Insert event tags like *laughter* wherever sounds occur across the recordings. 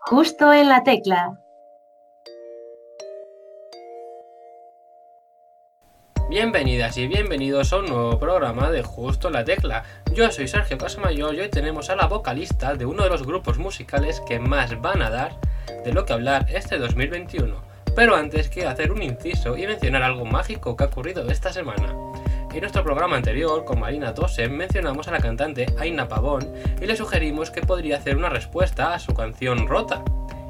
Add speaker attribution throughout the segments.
Speaker 1: Justo en la tecla.
Speaker 2: Bienvenidas y bienvenidos a un nuevo programa de Justo en la Tecla. Yo soy Sergio Casamayor y hoy tenemos a la vocalista de uno de los grupos musicales que más van a dar de lo que hablar este 2021. Pero antes quiero hacer un inciso y mencionar algo mágico que ha ocurrido esta semana. En nuestro programa anterior, con Marina Tosen, mencionamos a la cantante Aina Pavón y le sugerimos que podría hacer una respuesta a su canción Rota.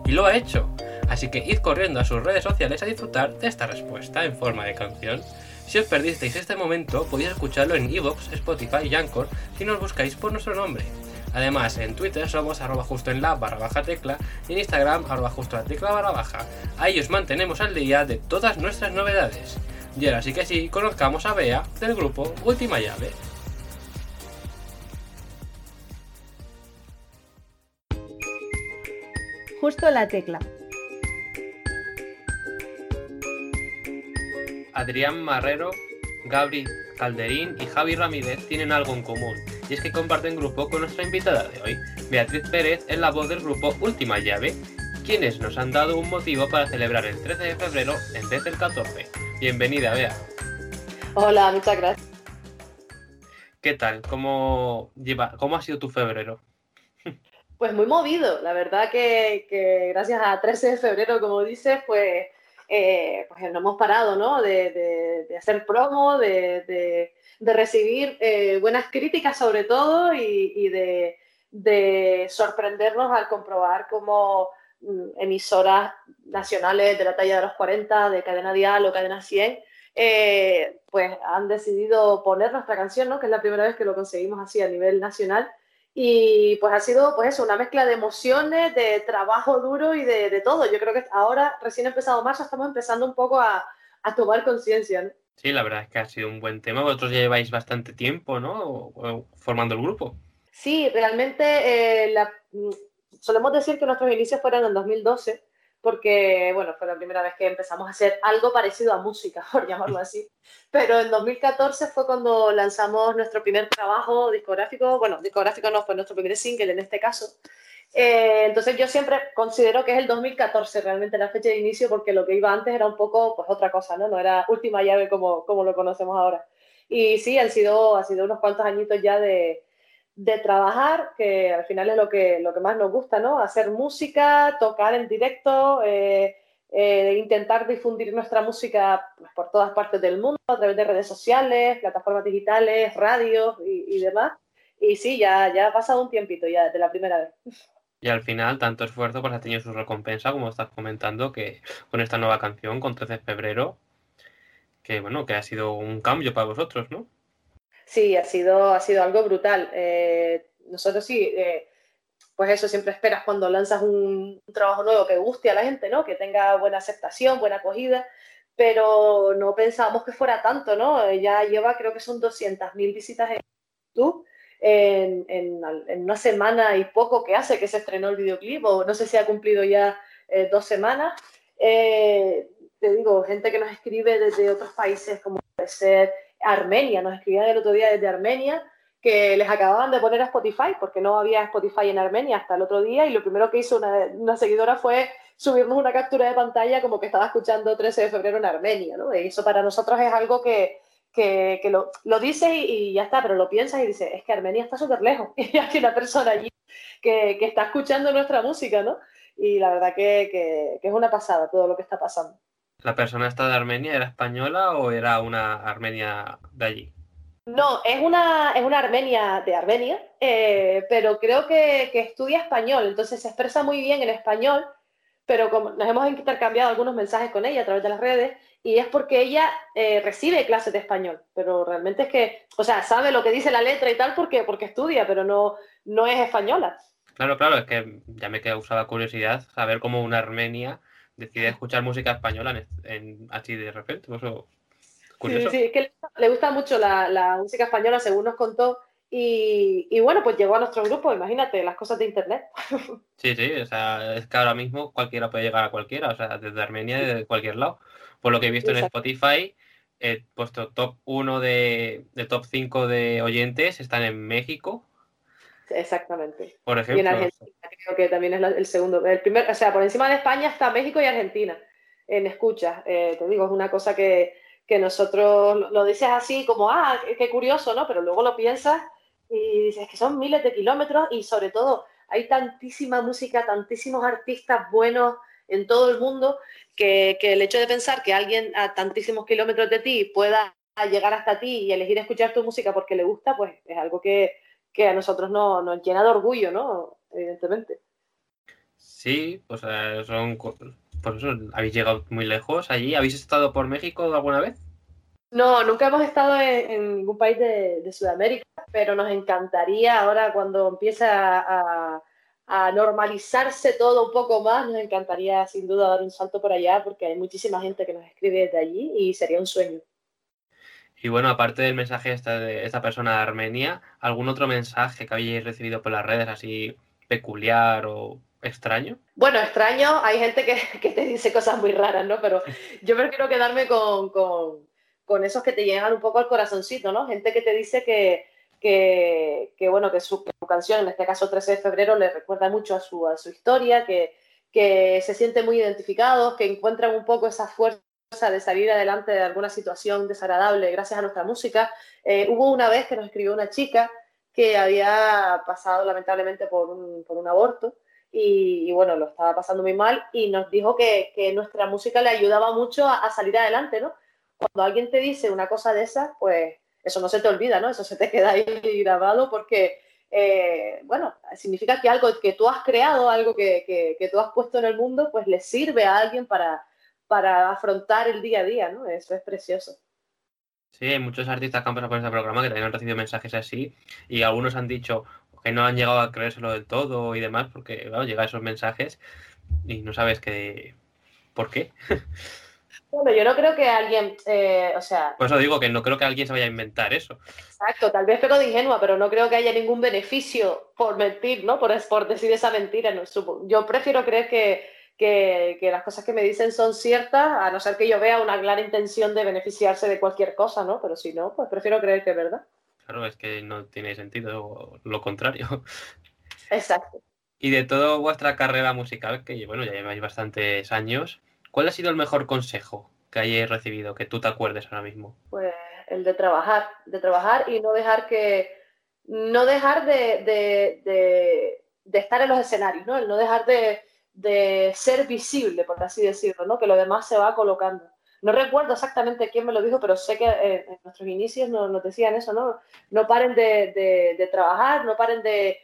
Speaker 2: Y lo ha hecho. Así que id corriendo a sus redes sociales a disfrutar de esta respuesta en forma de canción. Si os perdisteis este momento, podéis escucharlo en Evox, Spotify y Anchor si nos buscáis por nuestro nombre. Además, en Twitter somos arroba justo en la barra baja tecla y en Instagram arroba justo la tecla barra baja. Ahí os mantenemos al día de todas nuestras novedades. Y ahora sí que sí, conozcamos a Bea del grupo Última Llave.
Speaker 1: Justo la tecla.
Speaker 2: Adrián Marrero, Gabri Calderín y Javi Ramírez tienen algo en común, y es que comparten grupo con nuestra invitada de hoy. Beatriz Pérez es la voz del grupo Última Llave, quienes nos han dado un motivo para celebrar el 13 de febrero en vez del 14. Bienvenida, Bea.
Speaker 3: Hola, muchas gracias.
Speaker 2: ¿Qué tal? ¿Cómo, lleva, cómo ha sido tu febrero?
Speaker 3: Pues muy movido, la verdad que, que gracias a 13 de febrero, como dices, pues, eh, pues no hemos parado, ¿no? De, de, de hacer promo, de, de recibir eh, buenas críticas sobre todo y, y de, sorprendernos al comprobar cómo emisoras nacionales de la talla de los 40, de Cadena Dial o Cadena 100, eh, pues han decidido poner nuestra canción, ¿no? que es la primera vez que lo conseguimos así a nivel nacional. Y pues ha sido pues eso, una mezcla de emociones, de trabajo duro y de, de todo. Yo creo que ahora, recién empezado marzo, estamos empezando un poco a, a tomar conciencia. ¿no?
Speaker 2: Sí, la verdad es que ha sido un buen tema. Vosotros ya lleváis bastante tiempo, ¿no? Formando el grupo.
Speaker 3: Sí, realmente eh, la, mm, solemos decir que nuestros inicios fueron en 2012, porque, bueno, fue la primera vez que empezamos a hacer algo parecido a música, *laughs* por llamarlo así. Pero en 2014 fue cuando lanzamos nuestro primer trabajo discográfico, bueno, discográfico no, fue nuestro primer single en este caso. Eh, entonces yo siempre considero que es el 2014 realmente la fecha de inicio porque lo que iba antes era un poco pues otra cosa, ¿no? No era última llave como, como lo conocemos ahora. Y sí, han sido, ha sido unos cuantos añitos ya de, de trabajar, que al final es lo que, lo que más nos gusta, ¿no? Hacer música, tocar en directo, eh, eh, intentar difundir nuestra música pues, por todas partes del mundo, a través de redes sociales, plataformas digitales, radios y, demás. Y sí, ya, ya ha pasado un tiempito ya desde la primera vez.
Speaker 2: Y al final, tanto esfuerzo pues ha tenido su recompensa, como estás comentando, que con esta nueva canción, con 13 de febrero, que bueno, que ha sido un cambio para vosotros, ¿no?
Speaker 3: Sí, ha sido, ha sido algo brutal. Eh, nosotros sí, eh, pues eso, siempre esperas cuando lanzas un, trabajo nuevo que guste a la gente, ¿no? Que tenga buena aceptación, buena acogida, pero no pensábamos que fuera tanto, ¿no? Ya lleva, creo que son 200.000 visitas en YouTube en, una semana y poco que hace que se estrenó el videoclip, o no sé si ha cumplido ya eh, dos semanas. Eh, te digo, gente que nos escribe desde otros países, como puede ser Armenia, nos escribían el otro día desde Armenia, que les acababan de poner a Spotify, porque no había Spotify en Armenia hasta el otro día, y lo primero que hizo una, seguidora fue subirnos una captura de pantalla como que estaba escuchando 13 de febrero en Armenia, ¿no? Y eso para nosotros es algo que, que, lo, lo, dices y, y, ya está, pero lo piensas y dices, es que Armenia está súper lejos y *laughs* hay una persona allí que, que, está escuchando nuestra música, ¿no? Y la verdad que, que, es una pasada todo lo que está pasando.
Speaker 2: ¿La persona esta de Armenia era española o era una Armenia de allí?
Speaker 3: No, es una, es una Armenia de Armenia, eh, pero creo que, que estudia español, entonces se expresa muy bien en español, pero como nos hemos intercambiado algunos mensajes con ella a través de las redes, y es porque ella eh, recibe clases de español, pero realmente es que, o sea, sabe lo que dice la letra y tal porque, porque estudia, pero no, no es española.
Speaker 2: Claro, claro, es que ya me causaba curiosidad saber cómo una armenia decide escuchar música española en, en así de repente. Eso,
Speaker 3: curioso. Sí, sí, es que le, gusta mucho la, la, música española, según nos contó, y, y, bueno, pues llegó a nuestro grupo, imagínate, las cosas de internet. *laughs*
Speaker 2: Sí, sí, o sea, es que ahora mismo cualquiera puede llegar a cualquiera, o sea, desde Armenia, desde cualquier lado. Por lo que he visto Exacto. en Spotify, he puesto top 1 de, de, top 5 de oyentes están en México,
Speaker 3: Exactamente.
Speaker 2: Por
Speaker 3: Y
Speaker 2: ejemplo.
Speaker 3: en Argentina que también es el segundo. El primer, o sea, por encima de España está México y Argentina en escuchas. Eh, te digo, es una cosa que, que nosotros lo- dices así como, ah, qué curioso, ¿no? Pero luego lo piensas y dices que son miles de kilómetros y sobre todo hay tantísima música, tantísimos artistas buenos en todo el mundo que, que el hecho de pensar que alguien a tantísimos kilómetros de ti pueda llegar hasta ti y elegir escuchar tu música porque le gusta, pues es algo que, que a nosotros no- nos llena de orgullo, ¿no? Evidentemente.
Speaker 2: Sí, pues eh, son. Por eso habéis llegado muy lejos allí. ¿Habéis estado por México alguna vez?
Speaker 3: No, nunca hemos estado en, en ningún país de, de Sudamérica, pero nos encantaría ahora cuando empiece a, a- a normalizarse todo un poco más, nos encantaría sin duda dar un salto por allá porque hay muchísima gente que nos escribe desde allí y sería un sueño.
Speaker 2: Y bueno, aparte del mensaje esta de esta persona de Armenia, ¿algún otro mensaje que hayáis recibido por las redes así peculiar o extraño?
Speaker 3: Bueno, extraño, hay gente que, *laughs* que te dice cosas muy raras, ¿no? Pero yo prefiero quedarme con, con- con esos que te llegan un poco al corazoncito, ¿no? Gente que te dice que, que, que, bueno, que su, canción, en este caso 13 de febrero, le recuerda mucho a su, a su historia, que, que se sienten muy identificados, que encuentran un poco esa fuerza de salir adelante de alguna situación desagradable gracias a nuestra música. Eh, hubo una vez que nos escribió una chica que había pasado lamentablemente por un, por un aborto y, y, bueno, lo estaba pasando muy mal y nos dijo que, que nuestra música le ayudaba mucho a, a, salir adelante, ¿no? Cuando alguien te dice una cosa de esas, pues eso no se te olvida, ¿no? Eso se te queda ahí *laughs* grabado porque, eh, bueno, significa que algo que tú has creado, algo que, que, que, tú has puesto en el mundo, pues le sirve a alguien para, para afrontar el día a día, ¿no? Eso es precioso.
Speaker 2: Sí, hay muchos artistas que han pasado por este programa que también han recibido mensajes así y algunos han dicho que no han llegado a creérselo del todo y demás porque, claro, llegan esos mensajes y no sabes qué... ¿Por qué?
Speaker 3: Bueno, yo no creo que alguien, eh, o sea...
Speaker 2: Por eso digo que no creo que alguien se vaya a inventar eso.
Speaker 3: Exacto, tal vez peco de ingenua, pero no creo que haya ningún beneficio por mentir, ¿no? Por, por decir esa mentira. No, yo prefiero creer que, que, que, las cosas que me dicen son ciertas, a no ser que yo vea una clara intención de beneficiarse de cualquier cosa, ¿no? Pero si no, pues prefiero creer que es verdad.
Speaker 2: Claro, es que no tiene sentido lo contrario. *laughs*
Speaker 3: Exacto.
Speaker 2: Y de toda vuestra carrera musical, que bueno, ya lleváis bastantes años, ¿cuál ha sido el mejor consejo que hayáis recibido, que tú te acuerdes ahora mismo?
Speaker 3: Pues el de trabajar, de trabajar y no dejar que, no dejar de, de, de, de estar en los escenarios, ¿no? El no dejar de, de ser visible, por así decirlo, ¿no? Que lo demás se va colocando. No recuerdo exactamente quién me lo dijo, pero sé que en, en nuestros inicios nos, nos, decían eso, ¿no? No paren de, de, de, trabajar, no paren de,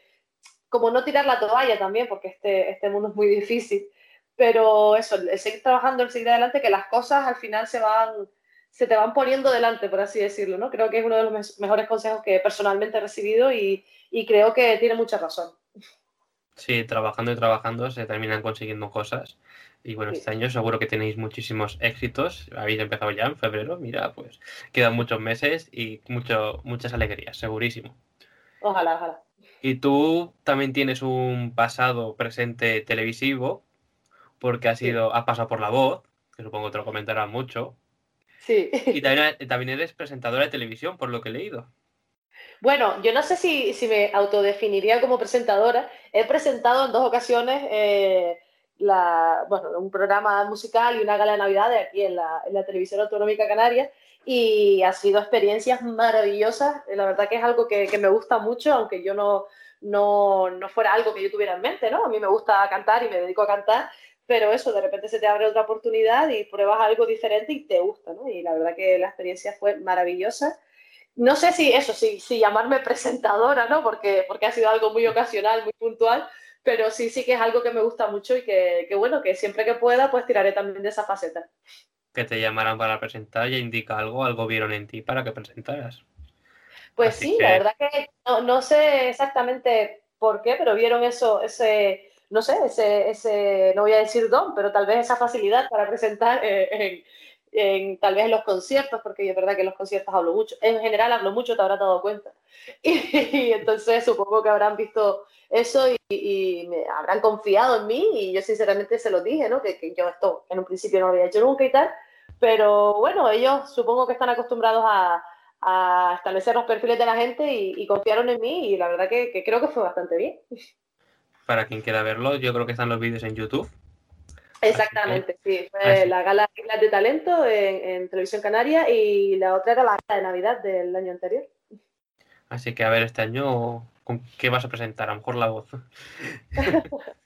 Speaker 3: como no tirar la toalla también, porque este, este mundo es muy difícil, pero eso, el seguir trabajando, el seguir adelante, que las cosas al final se van, se te van poniendo delante, por así decirlo, ¿no? Creo que es uno de los mejores consejos que personalmente he recibido y, y creo que tiene mucha razón.
Speaker 2: Sí, trabajando y trabajando se terminan consiguiendo cosas. Y bueno, sí. este año seguro que tenéis muchísimos éxitos. Habéis empezado ya en febrero, mira, pues quedan muchos meses y mucho, muchas alegrías, segurísimo.
Speaker 3: Ojalá, ojalá.
Speaker 2: Y tú también tienes un pasado presente televisivo, porque has, sido, sí. has pasado por la voz, que supongo que te lo comentarás mucho.
Speaker 3: Sí.
Speaker 2: Y también, también eres presentadora de televisión, por lo que he leído.
Speaker 3: Bueno, yo no sé si, si me autodefiniría como presentadora. He presentado en dos ocasiones eh, un programa musical y una gala de Navidad aquí en la, Televisión Autonómica Canaria y ha sido experiencias maravillosas. La verdad que es algo que, que me gusta mucho, aunque yo no, no, no, fuera algo que yo tuviera en mente, ¿no? A mí me gusta cantar y me dedico a cantar, pero eso, de repente se te abre otra oportunidad y pruebas algo diferente y te gusta, ¿no? Y la verdad que la experiencia fue maravillosa no sé si eso, si, si llamarme presentadora, ¿no? Porque, porque ha sido algo muy ocasional, muy puntual, pero sí, sí que es algo que me gusta mucho y que, que, bueno, que siempre que pueda, pues tiraré también de esa faceta.
Speaker 2: Que te llamaran para presentar ya indica algo, algo vieron en ti para que presentaras.
Speaker 3: Pues Así sí, que... la verdad que no, no, sé exactamente por qué, pero vieron eso, ese, no sé, ese, ese, no voy a decir don, pero tal vez esa facilidad para presentar eh, en, en, tal vez en los conciertos, porque es verdad que en los conciertos hablo mucho, en general hablo mucho, te habrás dado cuenta. *laughs* Y, y entonces supongo que habrán visto eso y, y, me habrán confiado en mí y yo sinceramente se lo dije, ¿no? Que, que, yo esto en un principio no lo había hecho nunca y tal, pero bueno, ellos supongo que están acostumbrados a, a establecer los perfiles de la gente y, confiaron en mí y la verdad que, creo que fue bastante bien.
Speaker 2: Para quien quiera verlo, yo creo que están los vídeos en YouTube.
Speaker 3: Exactamente, sí. Fue la gala de talento en, Televisión Canaria y la otra era la gala de Navidad del año anterior.
Speaker 2: Así que a ver, este año, ¿con qué vas a presentar? A lo mejor la voz. *laughs*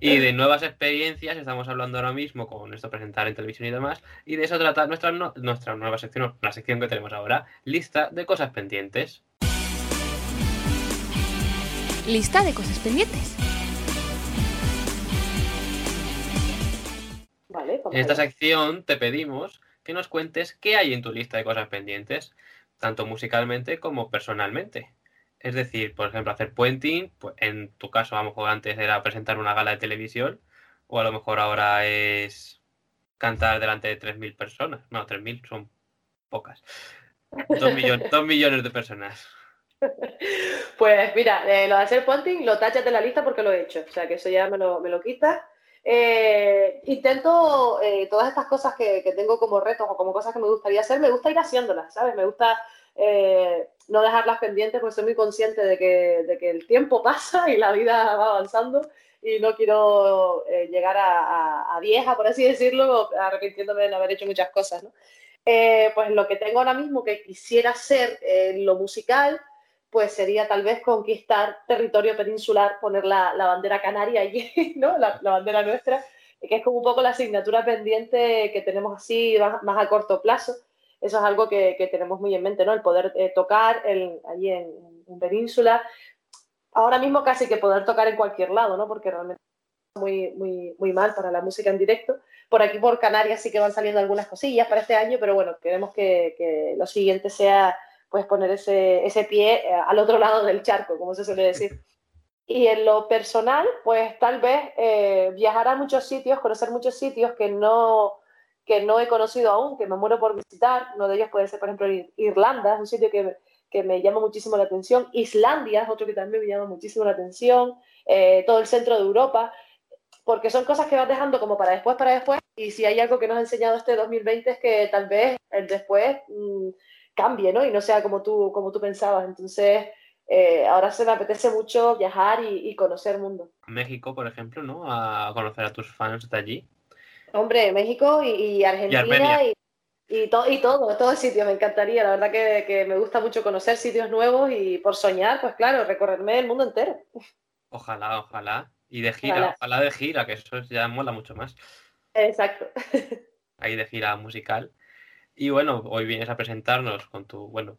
Speaker 2: Y de nuevas experiencias estamos hablando ahora mismo con esto presentar en televisión y demás. Y de eso trata nuestra, nuestra nueva sección, la sección que tenemos ahora, lista de cosas pendientes.
Speaker 4: Lista de cosas pendientes.
Speaker 2: En esta sección te pedimos que nos cuentes qué hay en tu lista de cosas pendientes, tanto musicalmente como personalmente. Es decir, por ejemplo, hacer puenting, pues en tu caso a lo mejor antes era presentar una gala de televisión, o a lo mejor ahora es cantar delante de 3.000 personas. No, 3.000 son pocas. Dos, millones, millones de personas. *laughs*
Speaker 3: Pues mira, eh, lo de hacer puenting lo tachas de la lista porque lo he hecho. O sea, que eso ya me lo, me lo quitas. Eh, intento eh, todas estas cosas que, que, tengo como retos o como cosas que me gustaría hacer, me gusta ir haciéndolas, ¿sabes? Me gusta eh, no dejarlas pendientes porque soy muy consciente de que, de que, el tiempo *laughs* pasa y la vida va avanzando y no quiero llegar a, vieja, por así decirlo, arrepintiéndome de no haber hecho muchas cosas. ¿no? Pues lo que tengo ahora mismo que quisiera hacer en lo musical, pues sería tal vez conquistar territorio peninsular, poner la, la bandera canaria allí, *laughs* ¿no? La, bandera nuestra, que es como un poco la asignatura pendiente que tenemos así más, a corto plazo eso es algo que, tenemos muy en mente, ¿no? El poder eh, tocar allí en, Península. Ahora mismo casi que poder tocar en cualquier lado, ¿no? Porque realmente es muy, muy, muy mal para la música en directo. Por aquí, por Canarias, sí que van saliendo algunas cosillas para este año, pero bueno, queremos que, lo siguiente sea pues poner ese, ese pie eh, al otro lado del charco, como se suele decir. *laughs* Y en lo personal, pues tal vez eh, viajar a muchos sitios, conocer muchos sitios que no, que no he conocido aún, que me muero por visitar. Uno de ellos puede ser, por ejemplo, Irlanda, es un sitio que, que me llama muchísimo la atención. Islandia es otro que también me llama muchísimo la atención. Eh, todo el centro de Europa, porque son cosas que vas dejando como para después, para después. Y si hay algo que nos ha enseñado este 2020 es que tal vez el después mmm, cambie, ¿no? Y no sea como tú, como tú pensabas. Entonces, eh, ahora se me apetece mucho viajar y, y, conocer el mundo.
Speaker 2: México, por ejemplo, ¿no? A conocer a tus fans de allí.
Speaker 3: Hombre, México y, Argentina y, y, y, todo, todo el sitio, me encantaría. La verdad que, me gusta mucho conocer sitios nuevos y por soñar, pues claro, recorrerme el mundo entero.
Speaker 2: Ojalá, ojalá. Y de gira, ojalá, de gira, que eso ya mola mucho más.
Speaker 3: Exacto. *laughs*
Speaker 2: Ahí de gira musical. Y bueno, hoy vienes a presentarnos con tu, bueno,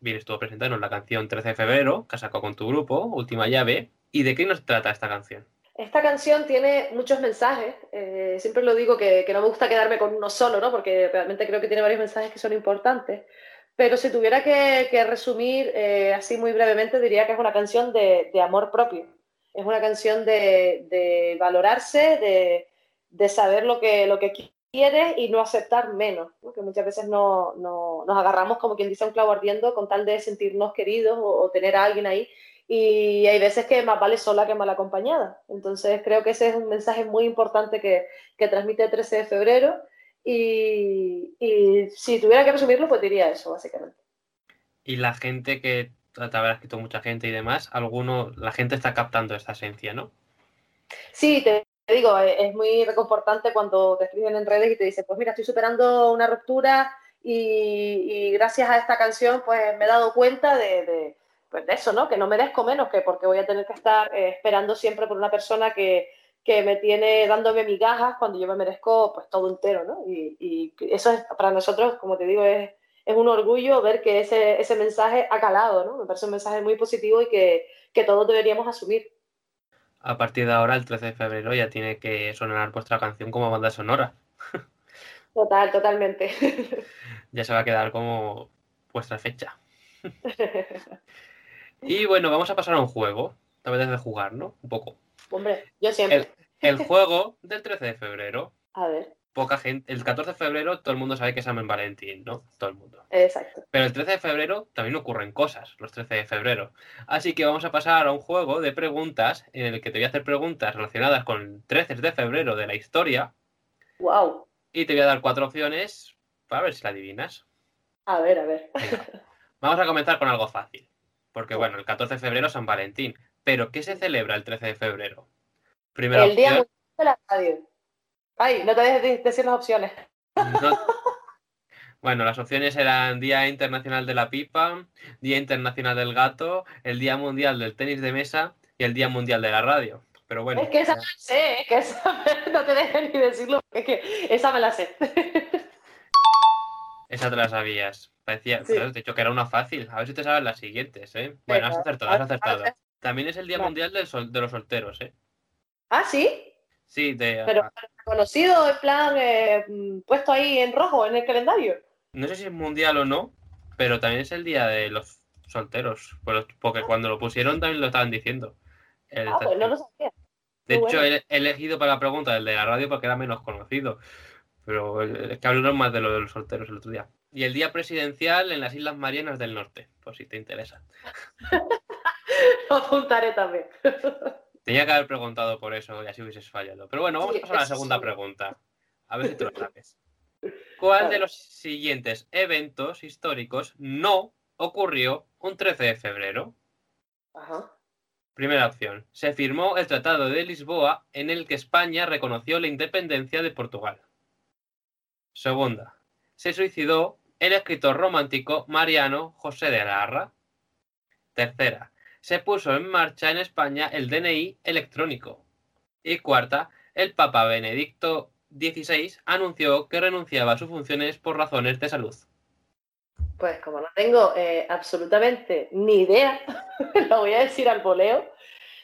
Speaker 2: vienes tú a presentarnos la canción 13 de febrero, que sacado con tu grupo, Última Llave. ¿Y de qué nos trata esta canción?
Speaker 3: Esta canción tiene muchos mensajes. Eh, siempre lo digo que, no me gusta quedarme con uno solo, ¿no? Porque realmente creo que tiene varios mensajes que son importantes. Pero si tuviera que, resumir eh, así muy brevemente, diría que es una canción de, amor propio. Es una canción de, valorarse, de, saber lo que, lo que quieres y no aceptar menos. Que muchas veces no, nos agarramos como quien dice un clavo ardiendo con tal de sentirnos queridos o tener a alguien ahí y hay veces que más vale sola que mal acompañada. Entonces creo que ese es un mensaje muy importante que, que transmite el 13 de febrero y, y, si tuviera que resumirlo, pues diría eso, básicamente.
Speaker 2: Y la gente que te habrá escrito mucha gente y demás, alguno, la gente está captando esta esencia, ¿no?
Speaker 3: Sí, te digo, e, es muy reconfortante cuando te escriben en redes y te dicen, pues mira, estoy superando una ruptura y, gracias a esta canción pues me he dado cuenta de pues de eso, ¿no? Que no merezco menos que porque voy a tener que estar eh, esperando siempre por una persona que, que, me tiene dándome migajas cuando yo me merezco pues todo entero, ¿no? Y, y eso es para nosotros, como te digo, es, es, un orgullo ver que ese, ese mensaje ha calado, ¿no? Me parece un mensaje muy positivo y que, que todos deberíamos asumir.
Speaker 2: A partir de ahora, el 13 de febrero, ya tiene que sonar vuestra canción como banda sonora. *laughs*
Speaker 3: Total, totalmente. *laughs*
Speaker 2: ya se va a quedar como vuestra fecha. *laughs* Y bueno, vamos a pasar a un juego. Tal vez de jugar, ¿no? Un poco.
Speaker 3: Hombre, yo siempre.
Speaker 2: El, juego del 13 de febrero.
Speaker 3: A ver.
Speaker 2: Poca gente. El 14 de febrero todo el mundo sabe que es San Valentín, ¿no? Todo el mundo.
Speaker 3: Exacto.
Speaker 2: Pero el 13 de febrero también ocurren cosas, los 13 de febrero. Así que vamos a pasar a un juego de preguntas en el que te voy a hacer preguntas relacionadas con 13 de febrero de la historia.
Speaker 3: ¡Wow!
Speaker 2: Y te voy a dar cuatro opciones para ver si la adivinas.
Speaker 3: A ver, a ver.
Speaker 2: Venga, Vamos a comenzar con algo fácil. Porque bueno, el 14 de febrero es San Valentín. Pero ¿qué se celebra el 13 de febrero? Primera
Speaker 3: El día mundial de la radio. Ay, no te dejes de decir las opciones.
Speaker 2: no- *laughs* Bueno, las opciones eran Día Internacional de la Pipa, Día Internacional del Gato, el Día Mundial del Tenis de Mesa y el Día Mundial de la Radio. Pero bueno,
Speaker 3: Es que esa me la sé, es que esa no te dejes ni decirlo, es que esa me la sé.
Speaker 2: esa te la sabías. Parecía,
Speaker 3: Sí.
Speaker 2: pero te he dicho que era una fácil. A ver si te sabes las siguientes, ¿eh? Bueno, has acertado, has acertado. También es el Día. Mundial del sol- de los solteros, ¿eh?
Speaker 3: Ah, sí,
Speaker 2: Sí, de,
Speaker 3: pero conocido en plan eh, mm, puesto ahí en rojo en el calendario.
Speaker 2: No sé si es mundial o no, pero también es el día de los solteros. por- Porque cuando lo pusieron también lo estaban diciendo. El
Speaker 3: Ah, pues no lo
Speaker 2: 13.
Speaker 3: sabía.
Speaker 2: de hecho,
Speaker 3: bueno.
Speaker 2: he he elegido para la pregunta el de la radio porque era menos conocido. Pero es que hablaron más de lo de los solteros el otro día. Y el día presidencial en las Islas Marianas del Norte, por si te interesa. *laughs*
Speaker 3: Lo apuntaré también.
Speaker 2: Tenía que haber preguntado por eso y así hubieses fallado. Pero bueno, vamos
Speaker 3: Sí,
Speaker 2: a pasar a la segunda
Speaker 3: sí.
Speaker 2: pregunta. A ver si tú lo sabes. *laughs* ¿Cuál de los siguientes eventos históricos no ocurrió un 13 de febrero?
Speaker 3: Ajá.
Speaker 2: Primera opción. Se firmó el Tratado de Lisboa en el que España reconoció la independencia de Portugal. Segunda. Se suicidó el escritor romántico Mariano José de Larra. Tercera. Se puso en marcha en España el DNI electrónico. Y cuarta. El Papa Benedicto XVI anunció que renunciaba a sus funciones por razones de salud.
Speaker 3: Pues como no tengo eh, absolutamente ni idea, *laughs* lo voy a decir al voleo.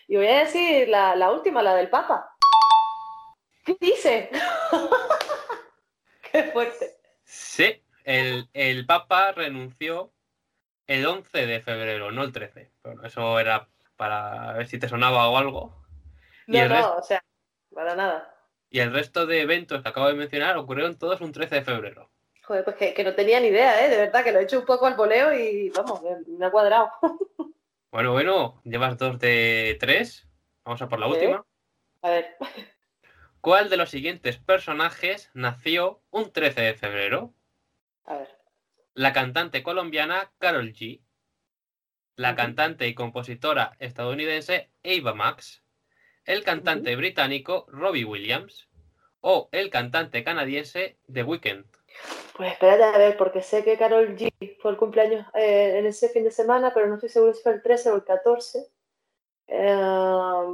Speaker 3: Y voy a decir la, la última, la del Papa. ¿Qué dice? *laughs* Qué fuerte.
Speaker 2: Sí, el, el Papa renunció el 11 de febrero, no el 13. Bueno, eso era para ver si te sonaba o algo. Y
Speaker 3: No,
Speaker 2: el
Speaker 3: no,
Speaker 2: resto-
Speaker 3: o sea, para nada.
Speaker 2: Y el resto de eventos que acabo de mencionar ocurrieron todos un 13 de febrero.
Speaker 3: Joder, pues que, que no tenía ni idea, ¿eh? De verdad, que lo he hecho un poco al voleo y vamos, me- ha cuadrado. *laughs*
Speaker 2: Bueno, bueno, llevas dos de tres. Vamos a por la última.
Speaker 3: A ver,
Speaker 2: ¿Cuál de los siguientes personajes nació un 13 de febrero?
Speaker 3: a ver.
Speaker 2: La cantante colombiana Carol G. La cantante y compositora estadounidense Ava Max. El cantante británico Robbie Williams. O el cantante canadiense The Weeknd.
Speaker 3: Pues espérate a ver, porque sé que Carol G fue el cumpleaños eh, en ese fin de semana, pero no estoy seguro si fue el 13 o el 14. Eh,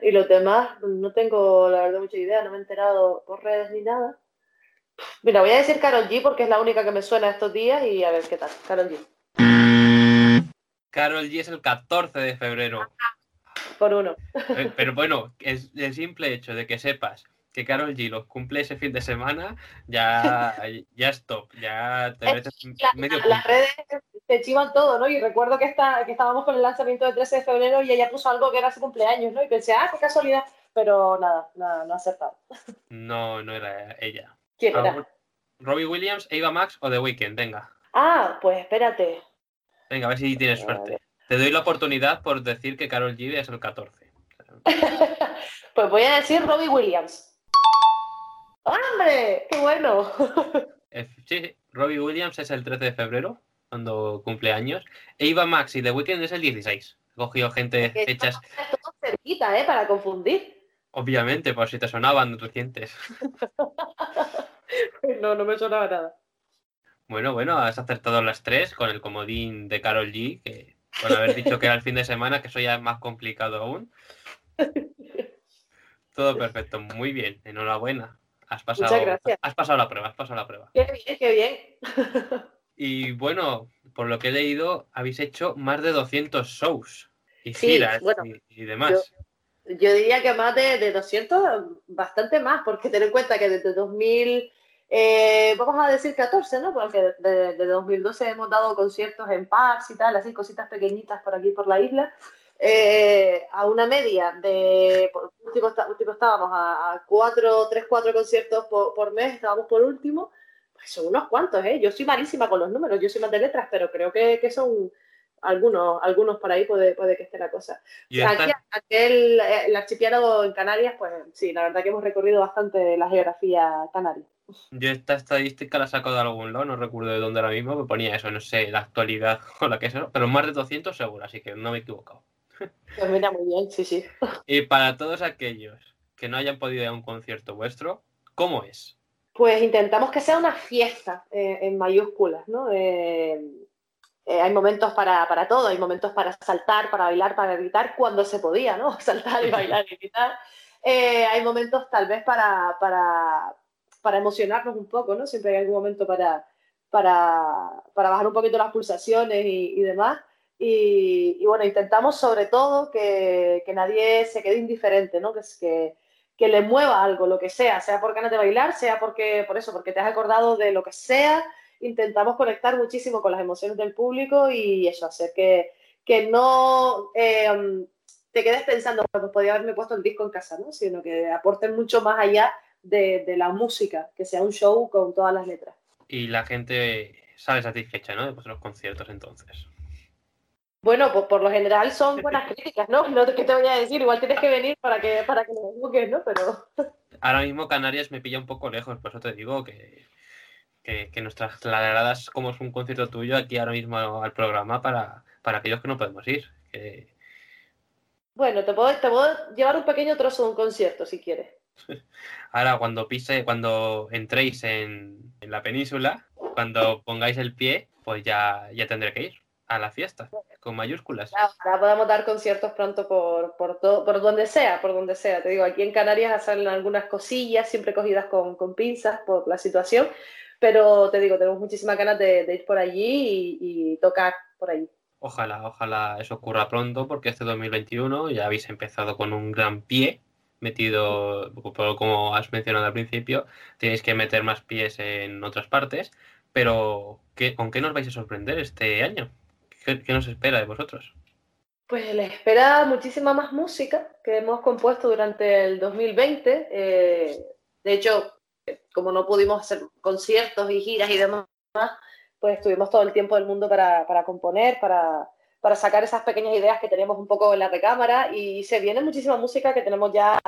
Speaker 3: y los demás, no tengo la verdad mucha idea, no me he enterado por redes ni nada. Mira, voy a decir Carol G porque es la única que me suena estos días y a ver qué tal. Carol G.
Speaker 2: Carol G es el 14 de febrero.
Speaker 3: Por uno.
Speaker 2: Eh, Pero bueno, es el simple hecho de que sepas que Carol G los cumple ese fin de semana, ya, *laughs* ya es top. Ya te
Speaker 3: Es
Speaker 2: mereces
Speaker 3: La-
Speaker 2: medio
Speaker 3: la- las redes te chivan todo, ¿no? Y recuerdo que, está, que estábamos con el lanzamiento del 13 de febrero y ella puso algo que era su cumpleaños, ¿no? Y pensé, ah, qué casualidad. Pero nada, nada, no ha acertado.
Speaker 2: No, no era ella.
Speaker 3: ¿Quién era?
Speaker 2: Robbie Williams, Ava Max o The Weeknd, venga.
Speaker 3: Ah, pues espérate.
Speaker 2: Venga, a ver si tienes suerte. Te doy la oportunidad por decir que Carol G es el 14. *laughs*
Speaker 3: Pues voy a decir Robbie Williams. ¡Hombre! ¡Qué bueno! *laughs*
Speaker 2: Sí, Robbie Williams es el 13 de febrero, cuando cumple años. Ava Max y The Weeknd es el 16. He cogido gente
Speaker 3: Que estamos todos cerquita, ¿eh? Para confundir.
Speaker 2: obviamente, por si te sonaban recientes. *laughs* *laughs*
Speaker 3: No, no me sonaba nada.
Speaker 2: Bueno, bueno, has acertado las tres con el comodín de Carol G, que por haber dicho que era el fin de semana, que eso ya es más complicado aún. *laughs* Todo perfecto, muy bien, enhorabuena. Has pasado,
Speaker 3: Muchas gracias.
Speaker 2: has pasado la prueba, has pasado la prueba.
Speaker 3: Qué bien, qué bien. *laughs*
Speaker 2: Y bueno, por lo que he leído, habéis hecho más de 200 shows y
Speaker 3: Sí,
Speaker 2: giras
Speaker 3: bueno,
Speaker 2: y, y demás.
Speaker 3: Yo diría que más de, de 200, bastante más, porque ten en cuenta que desde 2000, eh, vamos a decir 14, ¿no? Porque desde de 2012 hemos dado conciertos en pubs y tal, así cositas pequeñitas por aquí, por la isla, eh, a una media de, por último, está- último estábamos a, a cuatro, tres, cuatro conciertos por, por mes, estábamos por último, pues son unos cuantos, ¿eh? Yo soy malísima con los números, yo soy más de letras, pero creo que, que son algunos, algunos por ahí puede, puede que esté la cosa.
Speaker 2: Y
Speaker 3: Aquí,
Speaker 2: esta-
Speaker 3: aquel, eh, el archipiélago en Canarias, pues sí, la verdad que hemos recorrido bastante la geografía canaria.
Speaker 2: Yo esta estadística la saco de algún lado, no recuerdo de dónde ahora mismo, me ponía eso, no sé, la actualidad *laughs* o la que sea, pero más de 200 seguro, así que no me he equivocado.
Speaker 3: Pues mira, muy bien, sí, sí. *laughs*
Speaker 2: Y para todos aquellos que no hayan podido ir a un concierto vuestro, ¿cómo es?
Speaker 3: Pues intentamos que sea una fiesta eh, en mayúsculas, ¿no? Eh, eh, hay momentos para, para, todo, hay momentos para saltar, para bailar, para gritar, cuando se podía, ¿no? *laughs* Saltar y bailar y gritar. hay momentos tal vez para, para, para, emocionarnos un poco, ¿no? Siempre hay algún momento para, para, para bajar un poquito las pulsaciones y, y demás. Y, y, bueno, intentamos sobre todo que, que, nadie se quede indiferente, ¿no? Que, que, que le mueva algo, lo que sea, sea por ganas de bailar, sea porque, por eso, porque te has acordado de lo que sea, intentamos conectar muchísimo con las emociones del público y eso, hacer que, que no eh, te quedes pensando, pues podía haberme puesto el disco en casa, ¿no? Sino que aporten mucho más allá de, de, la música, que sea un show con todas las letras.
Speaker 2: Y la gente sale satisfecha, ¿no? De los conciertos entonces.
Speaker 3: Bueno, pues por lo general son *laughs* buenas críticas, ¿no? No ¿qué te voy a decir, igual tienes que venir para que, para que lo busques, ¿no? Pero. *laughs*
Speaker 2: Ahora mismo Canarias me pilla un poco lejos, por eso te digo que, que, que nos trasladadas como es un concierto tuyo aquí ahora mismo al programa para, para aquellos que no podemos ir. Que...
Speaker 3: Bueno, te puedo, te puedo llevar un pequeño trozo de un concierto si quieres. *laughs*
Speaker 2: Ahora, cuando pise, cuando entréis en, en la península, cuando pongáis el pie, pues ya, ya tendré que ir a la fiesta, con mayúsculas.
Speaker 3: Ahora podemos dar conciertos pronto por, por, todo, por donde sea, por donde sea. Te digo, aquí en Canarias salen algunas cosillas, siempre cogidas con, con pinzas por la situación, pero te digo, tenemos muchísimas ganas de, de ir por allí y, y, tocar por allí.
Speaker 2: Ojalá, ojalá eso ocurra pronto, porque este 2021 ya habéis empezado con un gran pie metido, como has mencionado al principio, tenéis que meter más pies en otras partes, pero ¿qué, ¿con qué nos vais a sorprender este año? ¿Qué, ¿Qué, nos espera de vosotros?
Speaker 3: Pues les espera muchísima más música que hemos compuesto durante el 2020. Eh, de hecho, como no pudimos hacer conciertos y giras y demás, pues tuvimos todo el tiempo del mundo para, para componer, para, para, sacar esas pequeñas ideas que teníamos un poco en la recámara y se viene muchísima música que tenemos ya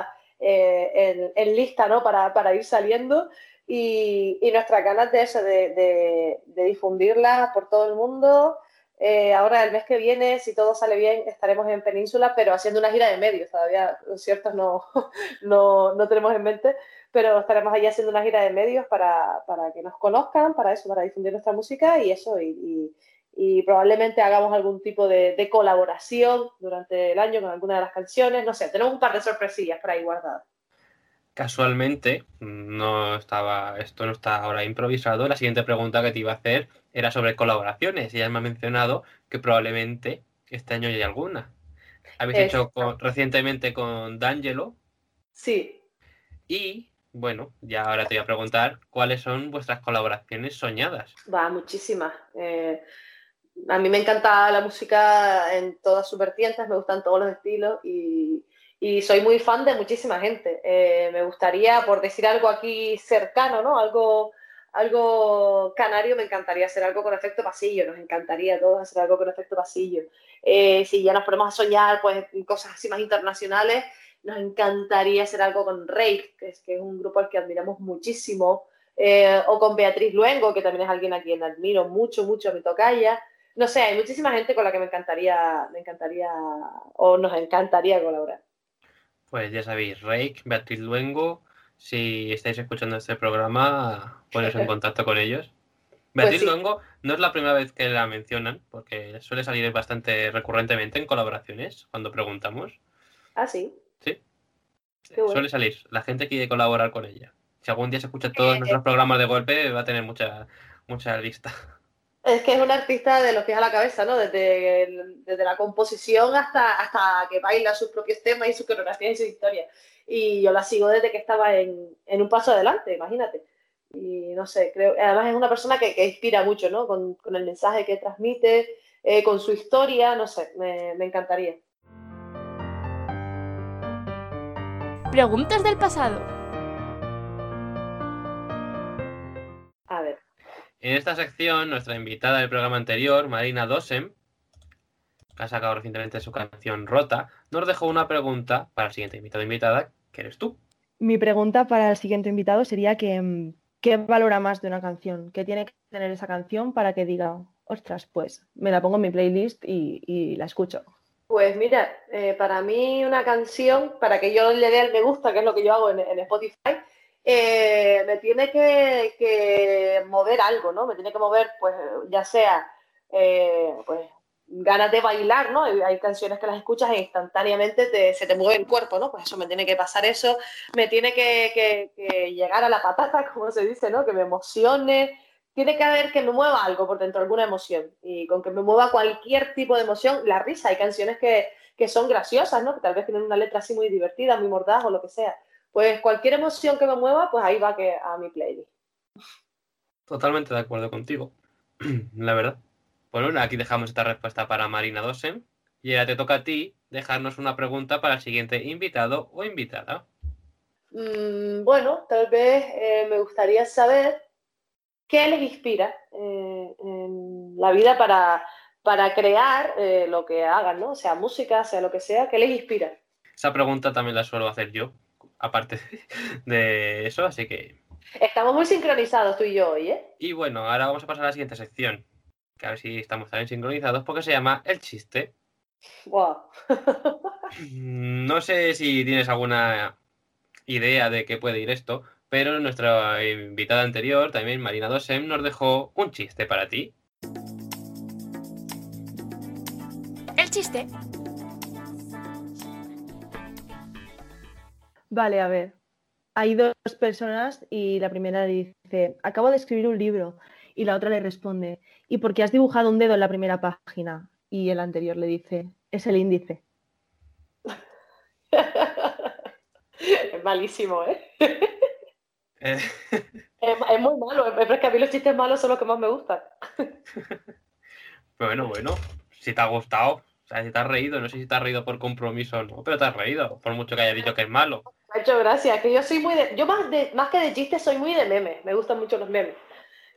Speaker 3: eh, en, en, lista ¿no? para, para ir saliendo y, y nuestras ganas de eso, de, de, de difundirla por todo el mundo. Eh, ahora el mes que viene, si todo sale bien, estaremos en Península, pero haciendo una gira de medios. Todavía conciertos no, *laughs* no, no tenemos en mente, pero estaremos allí haciendo una gira de medios para, para, que nos conozcan, para eso, para difundir nuestra música y eso, y, y, y probablemente hagamos algún tipo de, de, colaboración durante el año con alguna de las canciones. No sé, tenemos un par de sorpresillas por ahí guardadas.
Speaker 2: Casualmente, no estaba, esto no está ahora improvisado. La siguiente pregunta que te iba a hacer era sobre colaboraciones y ya me ha mencionado que probablemente este año hay alguna. Habéis es... hecho con, recientemente con D'Angelo.
Speaker 3: Sí.
Speaker 2: Y bueno, ya ahora te voy a preguntar cuáles son vuestras colaboraciones soñadas.
Speaker 3: Va, muchísimas. Eh, a mí me encanta la música en todas sus vertientes, me gustan todos los estilos y, y soy muy fan de muchísima gente. Eh, me gustaría, por decir algo aquí cercano, ¿no? Algo, algo canario, me encantaría hacer algo con efecto pasillo, nos encantaría a todos hacer algo con efecto pasillo. Eh, si ya nos ponemos a soñar, pues cosas así más internacionales, nos encantaría hacer algo con Rake, que es, que es un grupo al que admiramos muchísimo, eh, o con Beatriz Luengo, que también es alguien a quien admiro mucho, mucho, a mi tocaya. No sé, hay muchísima gente con la que me encantaría, me encantaría, o nos encantaría colaborar.
Speaker 2: Pues ya sabéis, Rake, Beatriz Luengo, si estáis escuchando este programa, poneros en *laughs* contacto con ellos. Beatriz pues sí. Luengo no es la primera vez que la mencionan, porque suele salir bastante recurrentemente en colaboraciones cuando preguntamos.
Speaker 3: Ah, sí.
Speaker 2: Sí. Bueno. Suele salir. La gente quiere colaborar con ella. Si algún día se escucha todos eh, nuestros programas de golpe, va a tener mucha, mucha lista.
Speaker 3: Es que es un artista de los pies a la cabeza, ¿no? Desde, desde la composición hasta, hasta que baila sus propios temas y su coreografía y su historia. Y yo la sigo desde que estaba en, en un paso adelante, imagínate. Y no sé, creo, además es una persona que, que inspira mucho, ¿no? Con, con, el mensaje que transmite, eh, con su historia, no sé, me, me encantaría.
Speaker 4: Preguntas del pasado.
Speaker 2: En esta sección, nuestra invitada del programa anterior, Marina Dosem, que ha sacado recientemente su canción Rota, nos dejó una pregunta para el siguiente invitado invitada, que eres tú.
Speaker 5: Mi pregunta para el siguiente invitado sería que,
Speaker 1: ¿qué valora más de una canción? ¿Qué tiene que tener esa canción para que diga, ostras, pues me la pongo en mi playlist y, y la escucho?
Speaker 3: Pues mira, eh, para mí una canción, para que yo le dé el me gusta, que es lo que yo hago en, en Spotify, eh, me tiene que, mover algo, ¿no? Me tiene que mover, pues, ya sea, eh, pues, ganas de bailar, ¿no? Hay canciones que las escuchas e instantáneamente te- se te mueve el cuerpo, ¿no? Pues eso me tiene que pasar eso, me tiene que, que- que llegar a la patata, *laughs* como se dice, ¿no? Que me emocione, tiene que haber que me mueva algo por dentro, alguna emoción. Y con que me mueva cualquier tipo de emoción, la risa, hay canciones que, que son graciosas, ¿no? Que tal vez tienen una letra así muy divertida, muy mordaz o lo que sea. Pues cualquier emoción que me mueva, pues ahí va que a mi playlist.
Speaker 2: Totalmente de acuerdo contigo, *clears throat* la verdad. Bueno, aquí dejamos esta respuesta para Marina Dosen. Y ahora te toca a ti dejarnos una pregunta para el siguiente invitado o invitada.
Speaker 3: Mm, bueno, tal vez eh, me gustaría saber qué les inspira eh, en la vida para, para crear eh, lo que hagan, ¿no? Sea música, sea lo que sea, ¿qué les inspira?
Speaker 2: Esa pregunta también la suelo hacer yo, aparte *laughs* de eso, así que...
Speaker 3: Estamos muy sincronizados tú y yo hoy, ¿eh?
Speaker 2: Y bueno, ahora vamos a pasar a la siguiente sección, que a ver si estamos también sincronizados, porque se llama El Chiste.
Speaker 3: Wow.
Speaker 2: No sé si tienes alguna idea de qué puede ir esto, pero nuestra invitada anterior, también Marina Dosem, nos dejó un chiste para ti.
Speaker 4: El chiste.
Speaker 1: Vale, a ver. Hay dos personas y la primera le dice, acabo de escribir un libro. Y la otra le responde, ¿y por qué has dibujado un dedo en la primera página? Y el anterior le dice, es el índice. *laughs*
Speaker 3: es malísimo, ¿eh?
Speaker 2: Eh, *laughs*
Speaker 3: Es, es muy malo, pero es que a mí los chistes malos son los que más me gustan. *laughs*
Speaker 2: bueno, bueno, si te ha gustado, sea, si te has reído, no sé si te has reído por compromiso o no, pero te has reído, por mucho que haya dicho que es malo.
Speaker 3: Me ha hecho gracia, que yo soy muy de. Yo más, de, más que de chistes soy muy de memes, me gustan mucho los memes.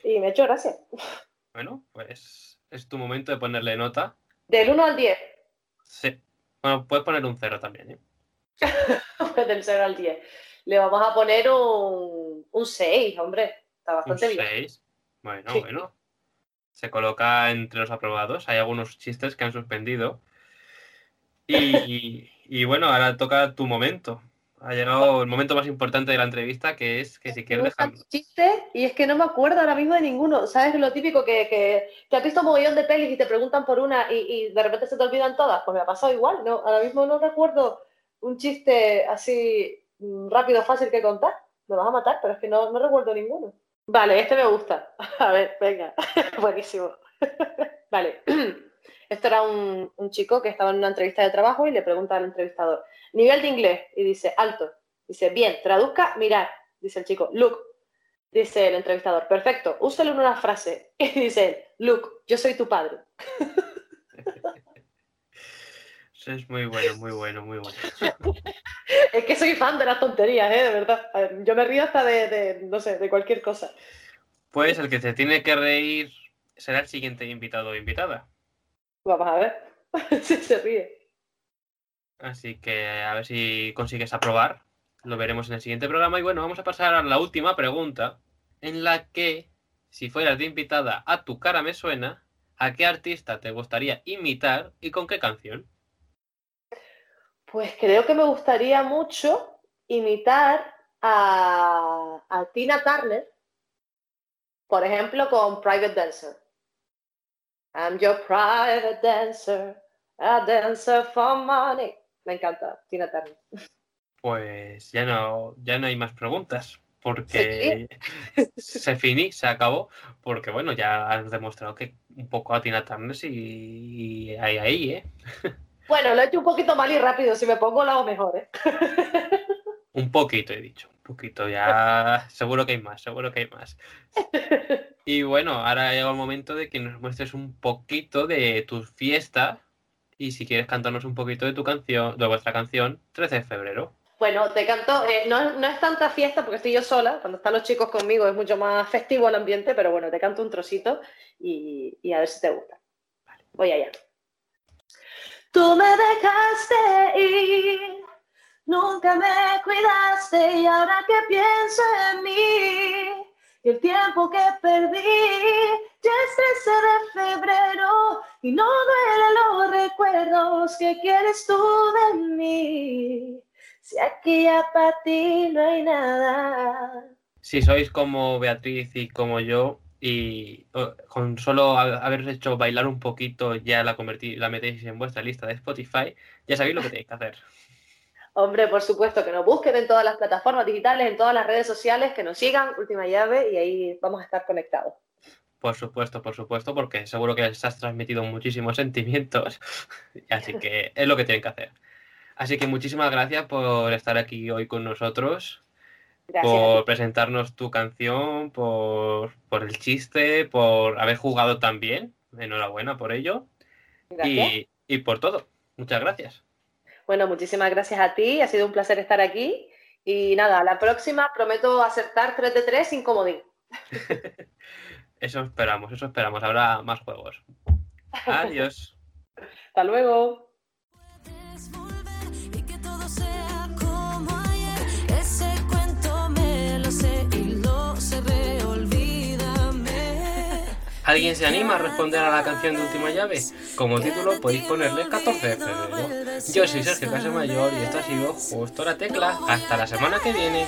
Speaker 3: Y me ha hecho gracia.
Speaker 2: Bueno, pues es tu momento de ponerle nota.
Speaker 3: Del 1 al 10,
Speaker 2: Sí. Bueno, puedes poner un cero también, ¿eh? *laughs*
Speaker 3: pues del 0 al 10. Le vamos a poner un, un 6, hombre. Está
Speaker 2: Un
Speaker 3: bastante bien.
Speaker 2: 6. Bueno,
Speaker 3: Sí.
Speaker 2: bueno. Se coloca entre los aprobados. Hay algunos chistes que han suspendido. Y, y bueno, ahora toca tu momento. Ha llegado el momento más importante de la entrevista, que es que si quieres dejar...
Speaker 3: tus chistes y es que no me acuerdo ahora mismo de ninguno. ¿Sabes lo típico que, que, que has visto un mogollón de pelis y te preguntan por una y, y de repente se te olvidan todas? Pues me ha pasado igual. No, ahora mismo no recuerdo un chiste así mm, rápido, fácil que contar. Me vas a matar, pero es que no, no recuerdo ninguno. Vale, este me gusta. *laughs* A ver, venga. *laughs* Buenísimo. *laughs* Vale. *clears throat* Esto era un, un chico que estaba en una entrevista de trabajo y le pregunta al entrevistador, nivel de inglés, y dice, alto. Dice, bien, traduzca, mirar. Dice el chico, look. Dice el entrevistador, perfecto, úselo en una frase. *laughs* Y dice él, look, yo soy tu padre. *laughs*
Speaker 2: Eso es muy bueno, muy bueno, muy bueno. *laughs*
Speaker 3: Es que soy fan de las tonterías, ¿eh? De verdad. Ver, Yo me río hasta de, de, no sé, de cualquier cosa.
Speaker 2: Pues el que se tiene que reír será el siguiente invitado o invitada.
Speaker 3: Vamos *laughs* a ver si se ríe.
Speaker 2: Así que a ver si consigues aprobar. Lo veremos en el siguiente programa. Y bueno, vamos a pasar a la última pregunta, en la que, si fueras de invitada a tu cara me suena, ¿a qué artista te gustaría imitar y con qué canción?
Speaker 3: Pues creo que me gustaría mucho imitar a, a Tina Turner, por ejemplo, con Private Dancer. I'm your private dancer, a dancer for money. Me encanta Tina Turner.
Speaker 2: Pues ya no, ya no hay más preguntas, porque se finí, se acabó, porque bueno, ya has demostrado que un poco a Tina Turner sí hay ahí, ¿eh?
Speaker 3: Bueno, lo he hecho un poquito mal y rápido, si me pongo lo hago mejor, ¿eh?
Speaker 2: Un poquito he dicho, poquito, ya seguro que hay más, seguro que hay más. *laughs* Y bueno, ahora ha llegado el momento de que nos muestres un poquito de tu fiesta y si quieres cantarnos un poquito de tu canción, de vuestra canción, 13 de febrero.
Speaker 3: Bueno, te canto, eh, no, no es tanta fiesta porque estoy yo sola, cuando están los chicos conmigo es mucho más festivo el ambiente, pero bueno, te canto un trocito y, y a ver si te gusta. Voy allá. Tú me dejaste ir, nunca me cuidaste y ahora que pienso en mí y el tiempo que perdí. Ya es 13 de febrero y no duelen los recuerdos que quieres tú de mí. Si aquí ya para ti no hay nada.
Speaker 2: Si sois como Beatriz y como yo, y con solo haberos hecho bailar un poquito ya la convertí, la metéis en vuestra lista de Spotify, ya sabéis lo que tenéis que hacer.
Speaker 3: Hombre, por supuesto, que nos busquen en todas las plataformas digitales, en todas las redes sociales, que nos sigan, última llave, y ahí vamos a estar conectados.
Speaker 2: Por supuesto, por supuesto, porque seguro que les has transmitido muchísimos *laughs* sentimientos, así que es lo que tienen que hacer. Así que muchísimas gracias por estar aquí hoy con nosotros, por presentarnos tu canción, por, el chiste, por haber jugado tan bien. Enhorabuena por ello. Y, y por todo. Muchas gracias.
Speaker 3: Bueno, muchísimas gracias a ti, ha sido un placer estar aquí. Y nada, la próxima prometo acertar 3 de 3 sin comodín. *laughs*
Speaker 2: eso esperamos, eso esperamos. Habrá más juegos. *laughs* Adiós.
Speaker 3: Hasta luego.
Speaker 2: ¿Alguien se anima a responder a la canción de última llave? Como título podéis ponerle 14 de febrero. Yo soy Sergio Casamayor y esto ha sido Justo la Tecla. Hasta la semana que viene.